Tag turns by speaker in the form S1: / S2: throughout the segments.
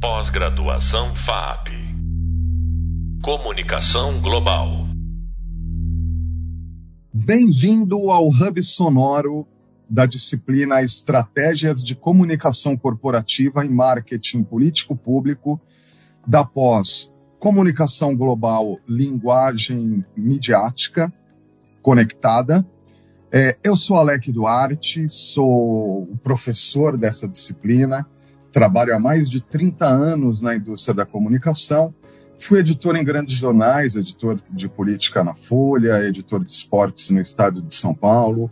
S1: Pós-graduação FAP. Comunicação Global.
S2: Bem-vindo ao Hub Sonoro da disciplina Estratégias de Comunicação Corporativa e Marketing Político Público da pós Comunicação Global, Linguagem Midiática Conectada. É, eu sou Alec Duarte, sou o professor dessa disciplina, trabalho há mais de 30 anos na indústria da comunicação, fui editor em grandes jornais, editor de política na Folha, editor de esportes no estado de São Paulo,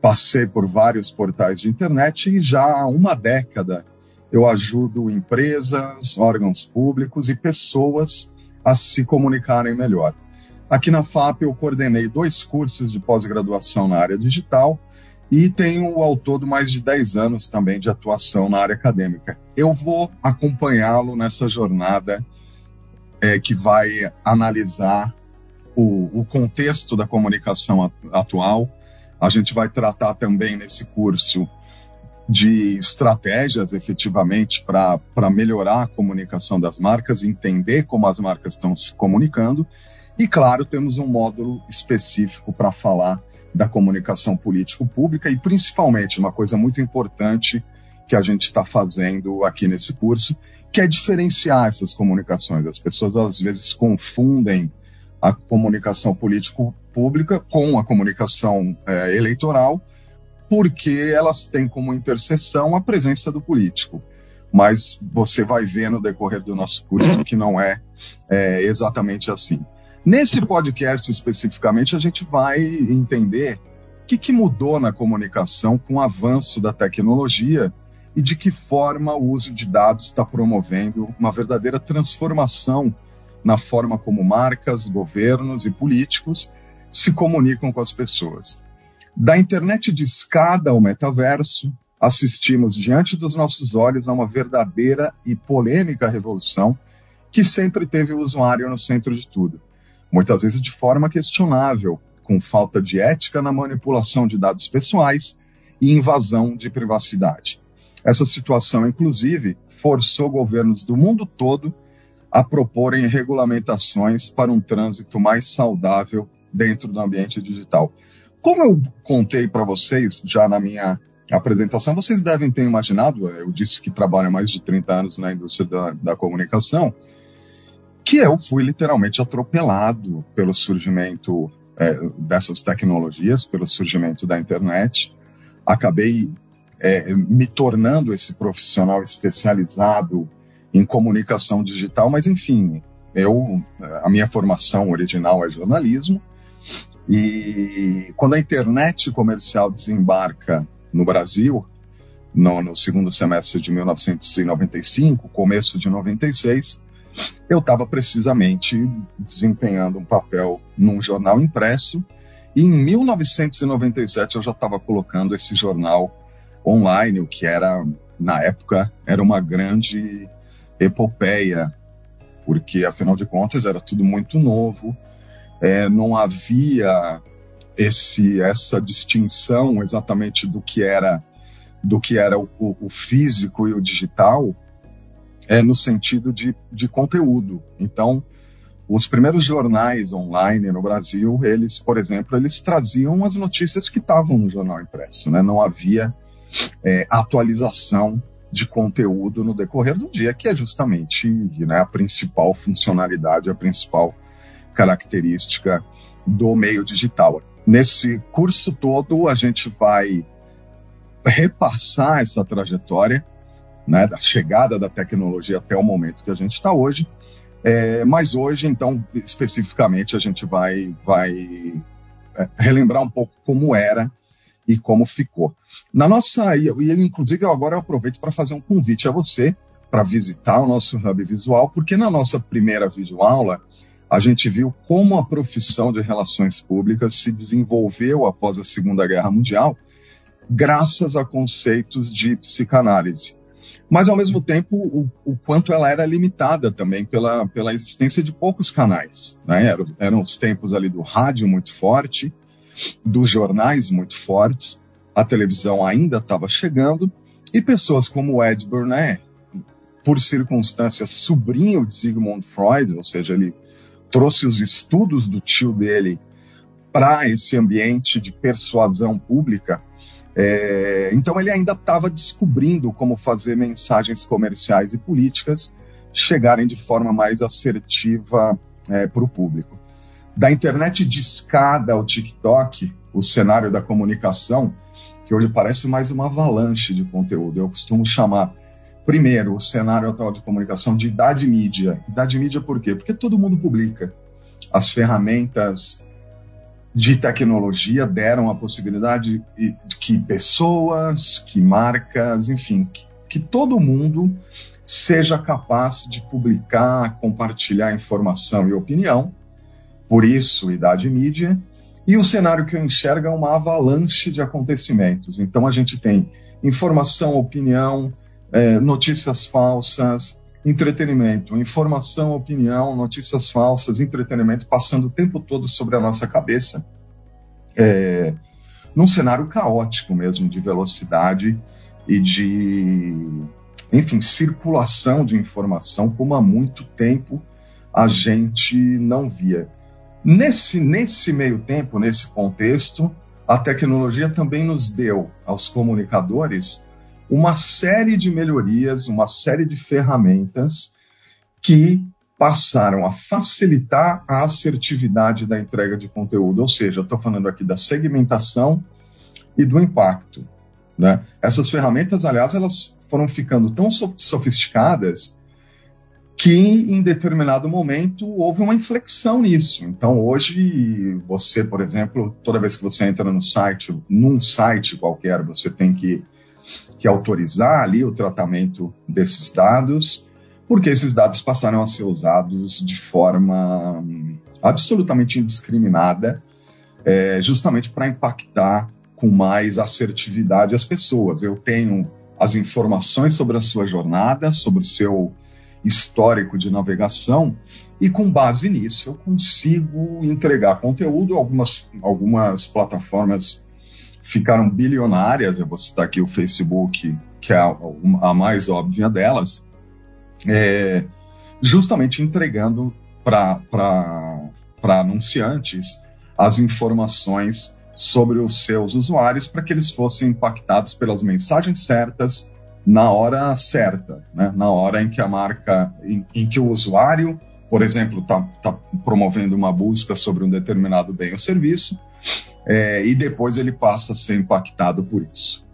S2: passei por vários portais de internet e já há uma década eu ajudo empresas, órgãos públicos e pessoas a se comunicarem melhor. Aqui na FAP eu coordenei dois cursos de pós-graduação na área digital e tenho ao todo mais de 10 anos também de atuação na área acadêmica. Eu vou acompanhá-lo nessa jornada é, que vai analisar o, o contexto da comunicação atual. A gente vai tratar também nesse curso de estratégias efetivamente para melhorar a comunicação das marcas, entender como as marcas estão se comunicando. E, claro, temos um módulo específico para falar da comunicação político-pública e, principalmente, uma coisa muito importante que a gente está fazendo aqui nesse curso, que é diferenciar essas comunicações. As pessoas, às vezes, confundem a comunicação político-pública com a comunicação é, eleitoral, porque elas têm como interseção a presença do político. Mas você vai ver no decorrer do nosso curso que não é, é exatamente assim. Nesse podcast especificamente, a gente vai entender o que, que mudou na comunicação com o avanço da tecnologia e de que forma o uso de dados está promovendo uma verdadeira transformação na forma como marcas, governos e políticos se comunicam com as pessoas. Da internet de escada ao metaverso, assistimos diante dos nossos olhos a uma verdadeira e polêmica revolução que sempre teve o usuário no centro de tudo, muitas vezes de forma questionável, com falta de ética na manipulação de dados pessoais e invasão de privacidade. Essa situação, inclusive, forçou governos do mundo todo a proporem regulamentações para um trânsito mais saudável dentro do ambiente digital. Como eu contei para vocês já na minha apresentação, vocês devem ter imaginado, eu disse que trabalho há mais de 30 anos na indústria da, da comunicação, que eu fui literalmente atropelado pelo surgimento é, dessas tecnologias, pelo surgimento da internet. Acabei é, me tornando esse profissional especializado em comunicação digital, mas enfim, eu a minha formação original é jornalismo e quando a internet comercial desembarca no Brasil, no, no segundo semestre de 1995, começo de 96, eu estava precisamente desempenhando um papel num jornal impresso e em 1997 eu já estava colocando esse jornal online, o que era na época era uma grande epopeia, porque afinal de contas era tudo muito novo, é, não havia esse, essa distinção exatamente do que era do que era o, o físico e o digital é no sentido de, de conteúdo. Então, os primeiros jornais online no Brasil, eles, por exemplo, eles traziam as notícias que estavam no jornal impresso, né? Não havia é, atualização de conteúdo no decorrer do dia, que é justamente né, a principal funcionalidade, a principal característica do meio digital. Nesse curso todo, a gente vai repassar essa trajetória né, da chegada da tecnologia até o momento que a gente está hoje. É, mas hoje, então, especificamente, a gente vai, vai é, relembrar um pouco como era e como ficou. Na nossa, e, inclusive agora eu aproveito para fazer um convite a você para visitar o nosso hub visual, porque na nossa primeira videoaula a gente viu como a profissão de relações públicas se desenvolveu após a Segunda Guerra Mundial, graças a conceitos de psicanálise. Mas, ao mesmo tempo, o, o quanto ela era limitada também pela, pela existência de poucos canais. Né? Eram, eram os tempos ali do rádio muito forte, dos jornais muito fortes, a televisão ainda estava chegando, e pessoas como Ed Burnett, por circunstâncias, sobrinho de Sigmund Freud, ou seja, ele trouxe os estudos do tio dele para esse ambiente de persuasão pública. É, então ele ainda estava descobrindo como fazer mensagens comerciais e políticas chegarem de forma mais assertiva é, para o público. Da internet de escada ao TikTok, o cenário da comunicação, que hoje parece mais uma avalanche de conteúdo. Eu costumo chamar, primeiro, o cenário atual de comunicação de idade mídia. Idade mídia por quê? Porque todo mundo publica. As ferramentas de tecnologia deram a possibilidade de que pessoas, que marcas, enfim, que, que todo mundo seja capaz de publicar, compartilhar informação e opinião. Por isso, idade mídia. E o cenário que eu enxergo é uma avalanche de acontecimentos. Então, a gente tem informação, opinião, é, notícias falsas, entretenimento, informação, opinião, notícias falsas, entretenimento, passando o tempo todo sobre a nossa cabeça, é, num cenário caótico mesmo, de velocidade e de, enfim, circulação de informação, como há muito tempo a gente não via. Nesse, nesse meio tempo, nesse contexto, a tecnologia também nos deu, aos comunicadores, uma série de melhorias, uma série de ferramentas que passaram a facilitar a assertividade da entrega de conteúdo. Ou seja, estou falando aqui da segmentação e do impacto. Né? Essas ferramentas, aliás, elas foram ficando tão sofisticadas que em determinado momento houve uma inflexão nisso. Então hoje você, por exemplo, toda vez que você entra no site, num site qualquer, você tem que, que autorizar ali o tratamento desses dados, porque esses dados passaram a ser usados de forma absolutamente indiscriminada, é, justamente para impactar com mais assertividade as pessoas. Eu tenho as informações sobre a sua jornada, sobre o seu histórico de navegação e com base nisso eu consigo entregar conteúdo. Algumas, algumas plataformas ficaram bilionárias, eu vou citar aqui o Facebook, que é a, a mais óbvia delas, é, justamente entregando para anunciantes as informações sobre os seus usuários para que eles fossem impactados pelas mensagens certas na hora certa, né? na hora em que a marca, em, em que o usuário, por exemplo, está tá promovendo uma busca sobre um determinado bem ou serviço, é, e depois ele passa a ser impactado por isso.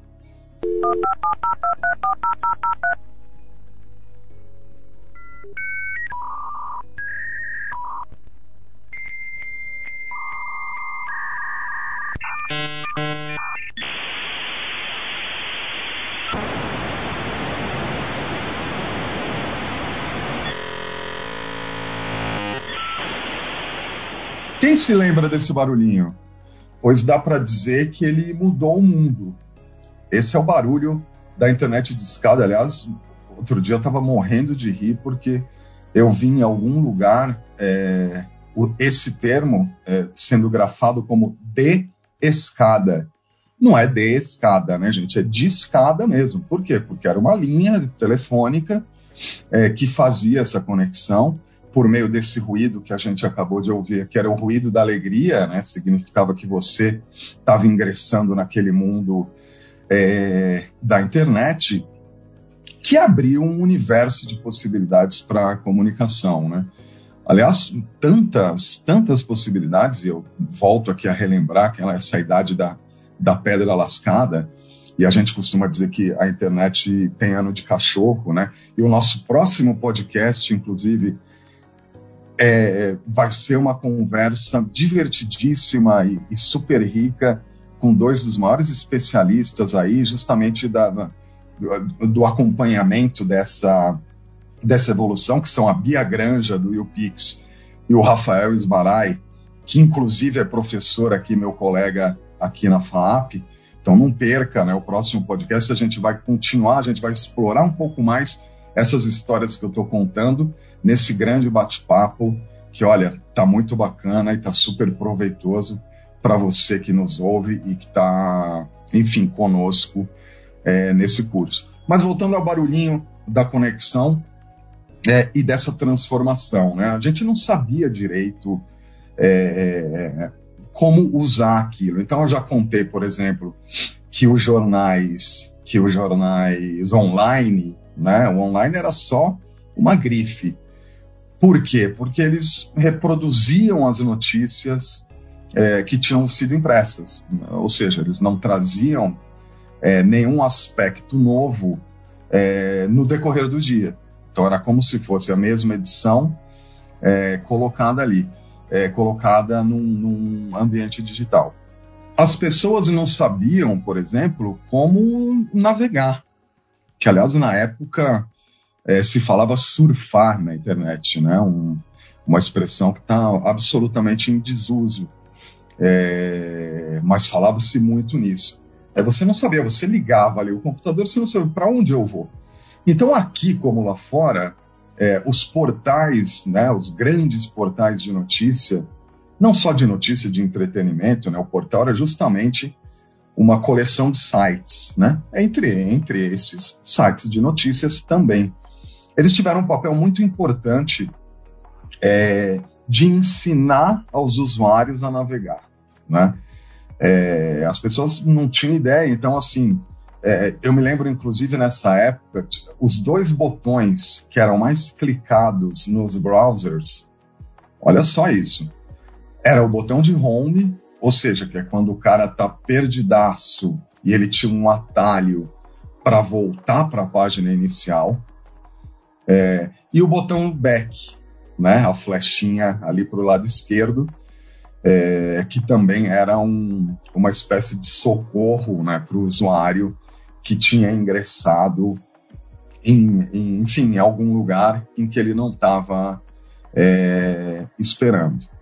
S2: Se lembra desse barulhinho? Pois dá para dizer que ele mudou o mundo. Esse é o barulho da internet de escada. Aliás, outro dia eu estava morrendo de rir porque eu vi em algum lugar é, o, esse termo é, sendo grafado como de escada. Não é de escada, né, gente? É de escada mesmo. Por quê? Porque era uma linha telefônica é, que fazia essa conexão por meio desse ruído que a gente acabou de ouvir, que era o ruído da alegria, né? Significava que você estava ingressando naquele mundo é, da internet, que abriu um universo de possibilidades para a comunicação, né? Aliás, tantas, tantas possibilidades, e eu volto aqui a relembrar que essa idade da, da pedra lascada, e a gente costuma dizer que a internet tem ano de cachorro, né? E o nosso próximo podcast, inclusive, é, vai ser uma conversa divertidíssima e, e, super rica com dois dos maiores especialistas aí, justamente da, do, do, acompanhamento dessa, dessa evolução, que são a Bia Granja, do UPix, e o Rafael Esbarai, que inclusive é professor aqui, meu colega aqui na FAAP. Então não perca, né? O próximo podcast a gente vai continuar, a gente vai explorar um pouco mais essas histórias que eu estou contando nesse grande bate-papo que, olha, tá muito bacana e tá super proveitoso para você que nos ouve e que está, enfim, conosco é, nesse curso. Mas voltando ao barulhinho da conexão é, e dessa transformação. Né? A gente não sabia direito é, como usar aquilo. Então eu já contei, por exemplo, que os jornais, que os jornais online, né, o online era só uma grife. Por quê? Porque eles reproduziam as notícias é, que tinham sido impressas, ou seja, eles não traziam é, nenhum aspecto novo é, no decorrer do dia. Então era como se fosse a mesma edição é, colocada ali, é, colocada num, num ambiente digital. As pessoas não sabiam, por exemplo, como navegar, que aliás na época é, se falava surfar na internet, né? Um, uma expressão que está absolutamente em desuso, é, mas falava-se muito nisso. É, você não sabia, você ligava ali o computador, você não sabia para onde eu vou. Então aqui, como lá fora, é, os portais, né, os grandes portais de notícia, não só de notícia, de entretenimento, né, o portal é justamente uma coleção de sites, né, entre, entre esses sites de notícias também. Eles tiveram um papel muito importante é, de ensinar aos usuários a navegar, né? É, as pessoas não tinham ideia, então assim, é, eu me lembro inclusive nessa época, os dois botões que eram mais clicados nos browsers, olha só isso, era o botão de home, ou seja, que é quando o cara tá perdidaço e ele tinha um atalho para voltar para a página inicial, é, e o botão back, né, a flechinha ali para o lado esquerdo, é, que também era um, uma espécie de socorro né, para o usuário que tinha ingressado em, em, enfim, em algum lugar em que ele não estava é, esperando.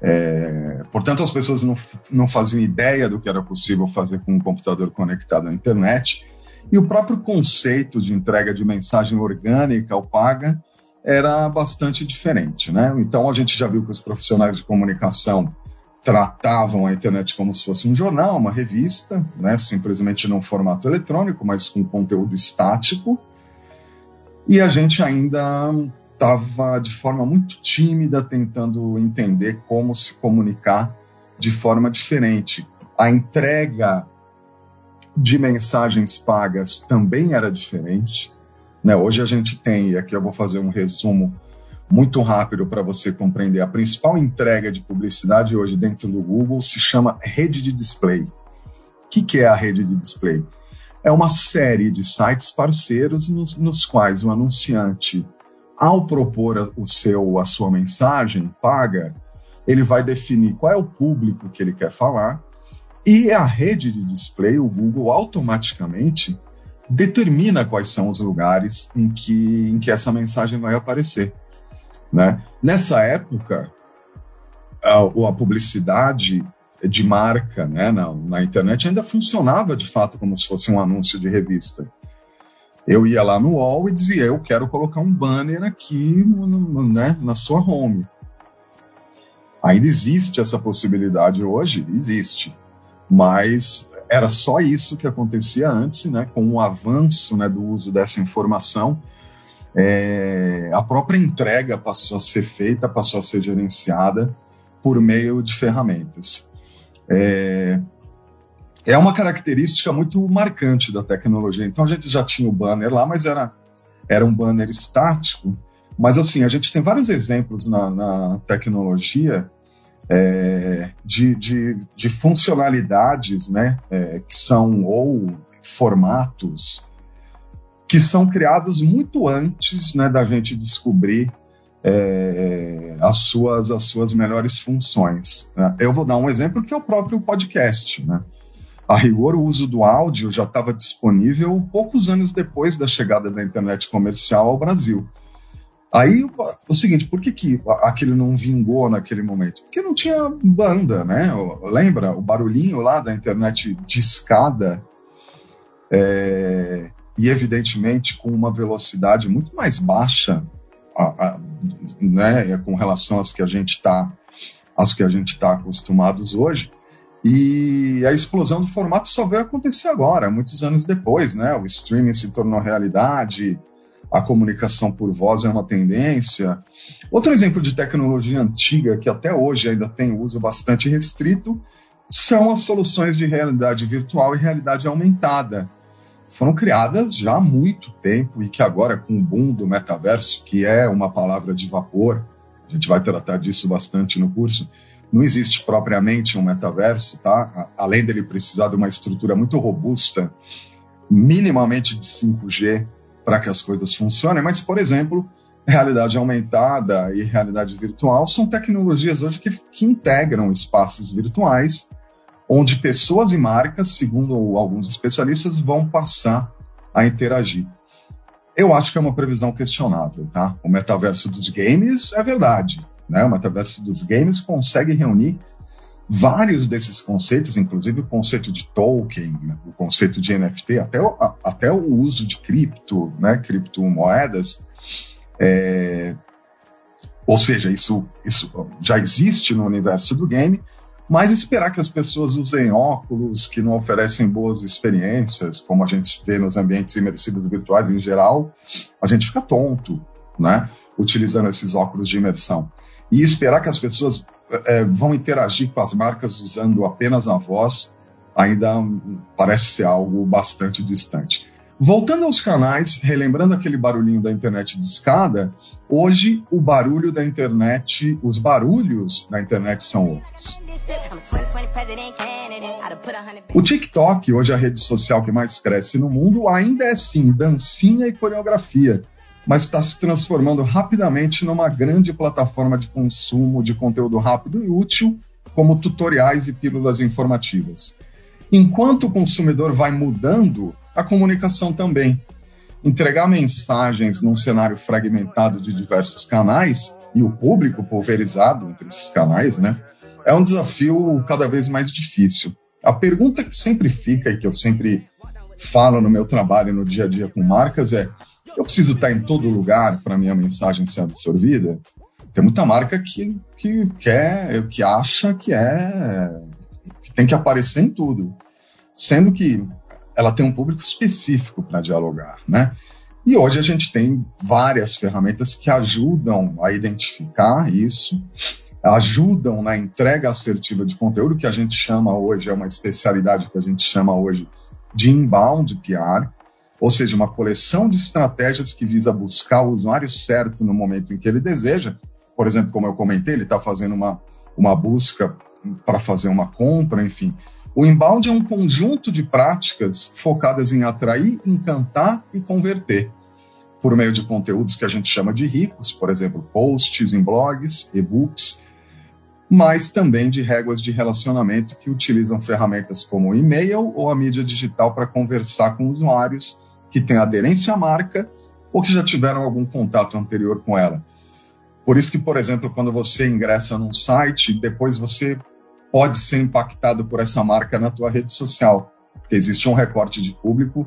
S2: É, portanto, as pessoas não, não faziam ideia do que era possível fazer com um computador conectado à internet, e o próprio conceito de entrega de mensagem orgânica ou paga era bastante diferente, né? Então a gente já viu que os profissionais de comunicação tratavam a internet como se fosse um jornal, uma revista, né? Simplesmente num formato eletrônico, mas com conteúdo estático. E a gente ainda estava de forma muito tímida tentando entender como se comunicar de forma diferente. A entrega de mensagens pagas também era diferente. Né? Hoje a gente tem, e aqui eu vou fazer um resumo muito rápido para você compreender. A principal entrega de publicidade hoje dentro do Google se chama rede de display. O que, que é a rede de display? É uma série de sites parceiros nos, nos quais o anunciante, ao propor o seu, a sua mensagem paga, ele vai definir qual é o público que ele quer falar e a rede de display, o Google, automaticamente determina quais são os lugares em que, em que essa mensagem vai aparecer. Né? Nessa época, a, a publicidade de marca né, na, na, internet ainda funcionava de fato como se fosse um anúncio de revista. Eu ia lá no wall e dizia: Eu quero colocar um banner aqui né, na sua home. Ainda existe essa possibilidade hoje? Existe mas era só isso que acontecia antes, né? Com o avanço né, do uso dessa informação, é, a própria entrega passou a ser feita, passou a ser gerenciada por meio de ferramentas. É, é uma característica muito marcante da tecnologia. Então a gente já tinha o banner lá, mas era, era um banner estático. Mas assim, a gente tem vários exemplos na, na tecnologia é, de, de, de, funcionalidades, né, é, que são ou formatos que são criados muito antes, né, da gente descobrir é, as suas as suas melhores funções. Né? Eu vou dar um exemplo que é o próprio podcast, né? A rigor, o uso do áudio já estava disponível poucos anos depois da chegada da internet comercial ao Brasil. Aí, o seguinte, por que, que aquele não vingou naquele momento? Porque não tinha banda, né? Lembra o barulhinho lá da internet discada? É, e, evidentemente, com uma velocidade muito mais baixa, a, a, né, com relação às que a gente está está acostumados hoje. E a explosão do formato só veio acontecer agora, muitos anos depois, né? O streaming se tornou realidade, a comunicação por voz é uma tendência. Outro exemplo de tecnologia antiga que até hoje ainda tem uso bastante restrito são as soluções de realidade virtual e realidade aumentada. Foram criadas já há muito tempo e que agora, com o boom do metaverso, que é uma palavra de vapor, a gente vai tratar disso bastante no curso, não existe propriamente um metaverso, tá? Além dele precisar de uma estrutura muito robusta, minimamente de 5G, para que as coisas funcionem, mas, por exemplo, realidade aumentada e realidade virtual são tecnologias hoje que, que integram espaços virtuais onde pessoas e marcas, segundo alguns especialistas, vão passar a interagir. Eu acho que é uma previsão questionável, tá? O metaverso dos games é verdade, né? O metaverso dos games consegue reunir vários desses conceitos, inclusive o conceito de token, o conceito de NFT, até o, até o uso de cripto, né? Criptomoedas. É, ou seja, isso, isso já existe no universo do game, mas esperar que as pessoas usem óculos que não oferecem boas experiências, como a gente vê nos ambientes imersivos virtuais em geral, a gente fica tonto, né? Utilizando esses óculos de imersão. E esperar que as pessoas é, vão interagir com as marcas usando apenas a voz ainda parece ser algo bastante distante. Voltando aos canais, relembrando aquele barulhinho da internet de escada, hoje o barulho da internet, os barulhos da internet são outros. O TikTok, hoje a rede social que mais cresce no mundo, ainda é sim dancinha e coreografia, mas está se transformando rapidamente numa grande plataforma de consumo de conteúdo rápido e útil, como tutoriais e pílulas informativas. Enquanto o consumidor vai mudando, a comunicação também. Entregar mensagens num cenário fragmentado de diversos canais e o público pulverizado entre esses canais, né, é um desafio cada vez mais difícil. A pergunta que sempre fica e que eu sempre falo no meu trabalho no dia a dia com marcas é: eu preciso estar em todo lugar para minha mensagem ser absorvida? Tem muita marca que, que quer, que acha que é que tem que aparecer em tudo, sendo que ela tem um público específico para dialogar, né? E hoje a gente tem várias ferramentas que ajudam a identificar isso, ajudam na entrega assertiva de conteúdo, que a gente chama hoje, é uma especialidade que a gente chama hoje de inbound PR, ou seja, uma coleção de estratégias que visa buscar o usuário certo no momento em que ele deseja. Por exemplo, como eu comentei, ele está fazendo uma, uma busca para fazer uma compra, enfim. O inbound é um conjunto de práticas focadas em atrair, encantar e converter, por meio de conteúdos que a gente chama de ricos, por exemplo, posts em blogs, e-books, mas também de réguas de relacionamento que utilizam ferramentas como o e-mail ou a mídia digital para conversar com usuários que têm aderência à marca ou que já tiveram algum contato anterior com ela. Por isso que, por exemplo, quando você ingressa num site, depois você pode ser impactado por essa marca na tua rede social, porque existe um recorte de público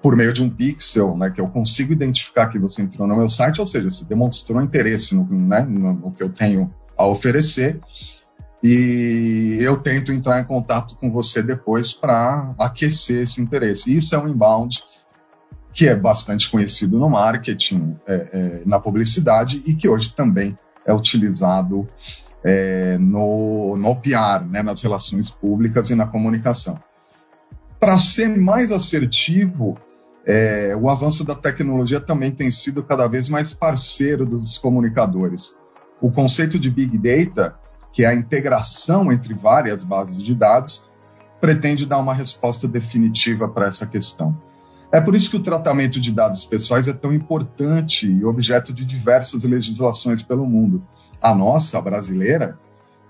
S2: por meio de um pixel, né, que eu consigo identificar que você entrou no meu site, ou seja, você demonstrou interesse no, né, no, no que eu tenho a oferecer, e eu tento entrar em contato com você depois para aquecer esse interesse. Isso é um inbound que é bastante conhecido no marketing, é, é, na publicidade e que hoje também é utilizado é, no, no PR, né, nas relações públicas e na comunicação. Para ser mais assertivo, é, o avanço da tecnologia também tem sido cada vez mais parceiro dos comunicadores. O conceito de Big Data, que é a integração entre várias bases de dados, pretende dar uma resposta definitiva para essa questão. É por isso que o tratamento de dados pessoais é tão importante e objeto de diversas legislações pelo mundo. A nossa, a brasileira,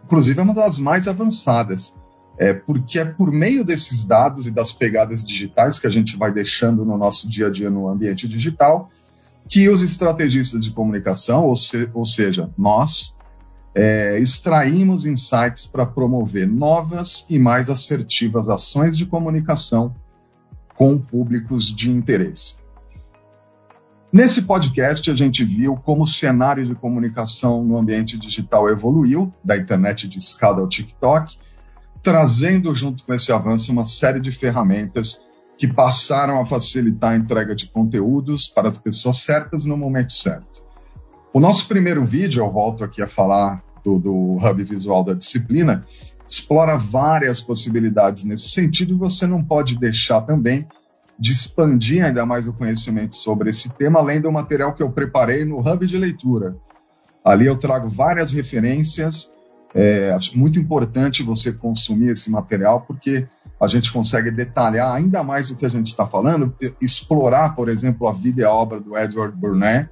S2: inclusive é uma das mais avançadas, é porque é por meio desses dados e das pegadas digitais que a gente vai deixando no nosso dia a dia no ambiente digital que os estrategistas de comunicação, ou, se, ou seja, nós, é, extraímos insights para promover novas e mais assertivas ações de comunicação com públicos de interesse. Nesse podcast, a gente viu como o cenário de comunicação no ambiente digital evoluiu, da internet de escada ao TikTok, trazendo junto com esse avanço uma série de ferramentas que passaram a facilitar a entrega de conteúdos para as pessoas certas no momento certo. O nosso primeiro vídeo, eu volto aqui a falar do, do Hub Visual da Disciplina, explora várias possibilidades nesse sentido. Você não pode deixar também de expandir ainda mais o conhecimento sobre esse tema, além do material que eu preparei no Hub de Leitura. Ali eu trago várias referências. É, acho muito importante você consumir esse material, porque a gente consegue detalhar ainda mais o que a gente está falando, explorar, por exemplo, a vida e a obra do Edward Burnett,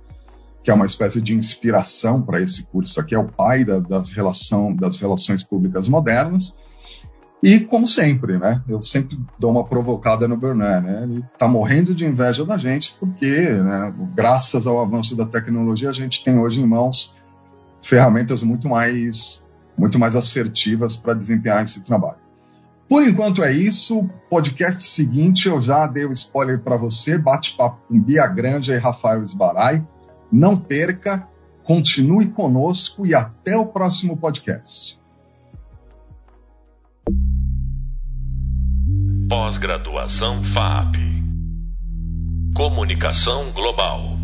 S2: que é uma espécie de inspiração para esse curso aqui, é o pai da, da relação, das relações públicas modernas. E, como sempre, né? Eu sempre dou uma provocada no Bernard, né? Ele está morrendo de inveja da gente, porque, né, graças ao avanço da tecnologia, a gente tem hoje em mãos ferramentas muito mais, muito mais assertivas para desempenhar esse trabalho. Por enquanto é isso. Podcast seguinte, eu já dei o um spoiler para você. Bate-papo com Bia Grande e Rafael Esbarai. Não perca, continue conosco e até o próximo podcast.
S1: Pós-graduação FAP Comunicação Global